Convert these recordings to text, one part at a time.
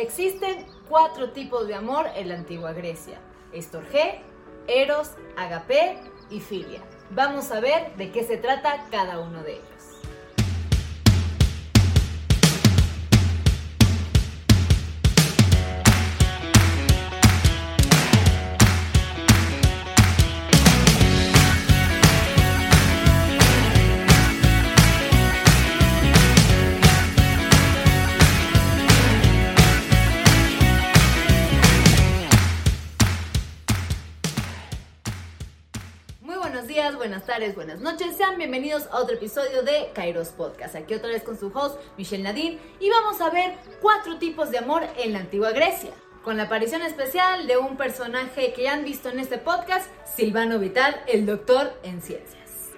Existen cuatro tipos de amor en la antigua Grecia. Estorgé, Eros, Agape y Filia. Vamos a ver de qué se trata cada uno de ellos. Buenas tardes, buenas noches. Sean bienvenidos a otro episodio de Kairos Podcast. Aquí otra vez con su host, Michelle Nadine. Y vamos a ver cuatro tipos de amor en la antigua Grecia. Con la aparición especial de un personaje que ya han visto en este podcast, Silvano Vital, el doctor en ciencias.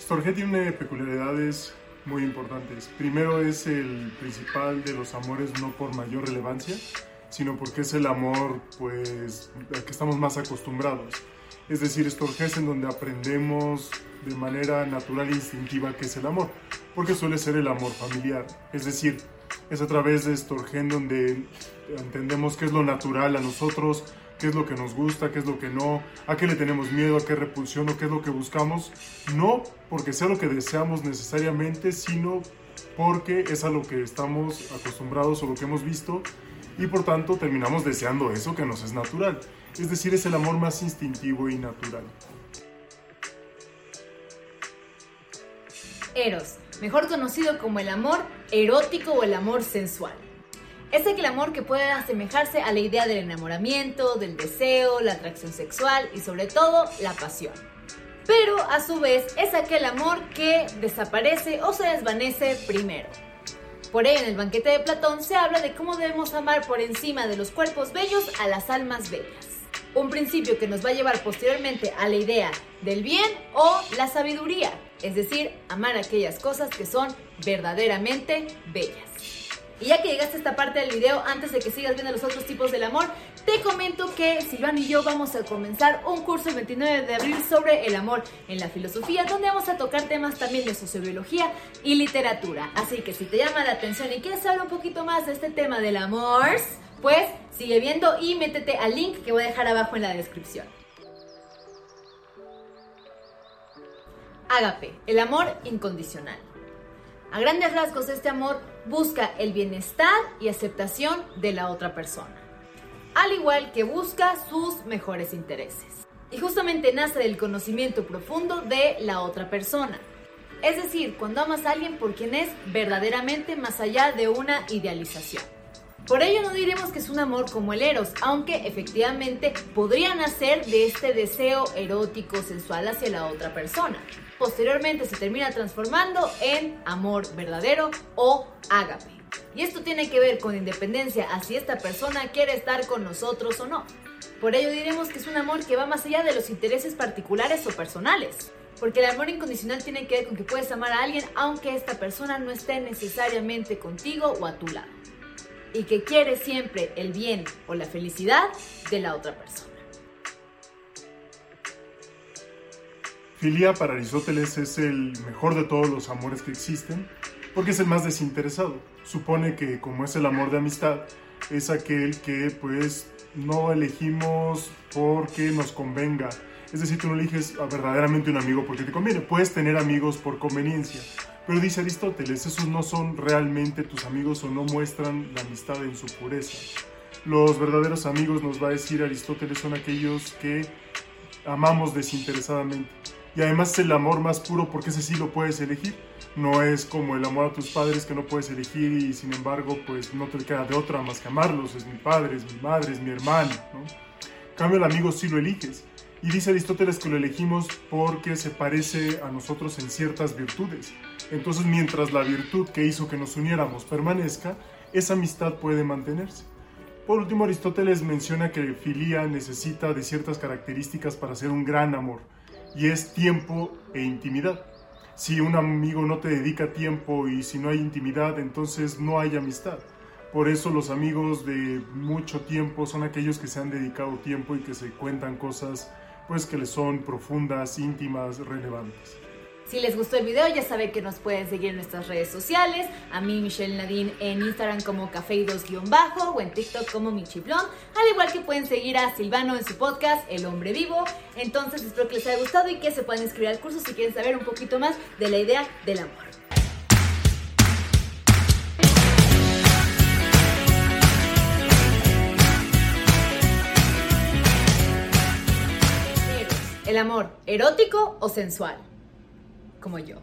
Storge tiene peculiaridades muy importantes. Primero es el principal de los amores no por mayor relevancia, sino porque es el amor pues al que estamos más acostumbrados es decir, Storges en donde aprendemos de manera natural e instintiva qué es el amor, porque suele ser el amor familiar, es decir, es a través de Storgen donde entendemos qué es lo natural a nosotros, qué es lo que nos gusta, qué es lo que no, a qué le tenemos miedo, a qué repulsión o qué es lo que buscamos, no porque sea lo que deseamos necesariamente, sino porque es a lo que estamos acostumbrados o lo que hemos visto y por tanto terminamos deseando eso que nos es natural es decir, es el amor más instintivo y natural. Eros, mejor conocido como el amor erótico o el amor sensual. Es aquel amor que puede asemejarse a la idea del enamoramiento, del deseo, la atracción sexual y sobre todo la pasión. Pero a su vez es aquel amor que desaparece o se desvanece primero. Por ello en el banquete de Platón se habla de cómo debemos amar por encima de los cuerpos bellos a las almas bellas un principio que nos va a llevar posteriormente a la idea del bien o la sabiduría, es decir, amar aquellas cosas que son verdaderamente bellas. Y ya que llegaste a esta parte del video, antes de que sigas viendo los otros tipos del amor, te comento que Silvano y yo vamos a comenzar un curso el 29 de abril sobre el amor en la filosofía, donde vamos a tocar temas también de sociobiología y literatura. Así que si te llama la atención y quieres saber un poquito más de este tema del amor, pues sigue viendo y métete al link que voy a dejar abajo en la descripción. Ágape, el amor incondicional. A grandes rasgos, este amor busca el bienestar y aceptación de la otra persona, al igual que busca sus mejores intereses. Y justamente nace del conocimiento profundo de la otra persona. Es decir, cuando amas a alguien por quien es verdaderamente más allá de una idealización. Por ello no diremos que es un amor como el eros, aunque efectivamente podría nacer de este deseo erótico sensual hacia la otra persona. Posteriormente se termina transformando en amor verdadero o ágape. Y esto tiene que ver con independencia a si esta persona quiere estar con nosotros o no. Por ello diremos que es un amor que va más allá de los intereses particulares o personales. Porque el amor incondicional tiene que ver con que puedes amar a alguien aunque esta persona no esté necesariamente contigo o a tu lado y que quiere siempre el bien o la felicidad de la otra persona. Filia para Aristóteles es el mejor de todos los amores que existen porque es el más desinteresado. Supone que como es el amor de amistad, es aquel que pues no elegimos porque nos convenga. Es decir, tú no eliges verdaderamente un amigo porque te conviene. Puedes tener amigos por conveniencia, pero dice Aristóteles, esos no son realmente tus amigos o no muestran la amistad en su pureza. Los verdaderos amigos, nos va a decir Aristóteles, son aquellos que amamos desinteresadamente. Y además es el amor más puro porque ese sí lo puedes elegir. No es como el amor a tus padres que no puedes elegir y sin embargo pues no te queda de otra más que amarlos. Es mi padre, es mi madre, es mi hermano. Cambio el amigo sí lo eliges. Y dice Aristóteles que lo elegimos porque se parece a nosotros en ciertas virtudes. Entonces, mientras la virtud que hizo que nos uniéramos permanezca, esa amistad puede mantenerse. Por último, Aristóteles menciona que filía necesita de ciertas características para ser un gran amor, y es tiempo e intimidad. Si un amigo no te dedica tiempo y si no hay intimidad, entonces no hay amistad. Por eso los amigos de mucho tiempo son aquellos que se han dedicado tiempo y que se cuentan cosas pues que les son profundas, íntimas, relevantes. Si les gustó el video, ya saben que nos pueden seguir en nuestras redes sociales. A mí, Michelle Nadine, en Instagram como cafeidos-bajo o en TikTok como Michiblon. Al igual que pueden seguir a Silvano en su podcast El Hombre Vivo. Entonces, espero que les haya gustado y que se puedan inscribir al curso si quieren saber un poquito más de la idea del amor. ¿El amor erótico o sensual? Como yo.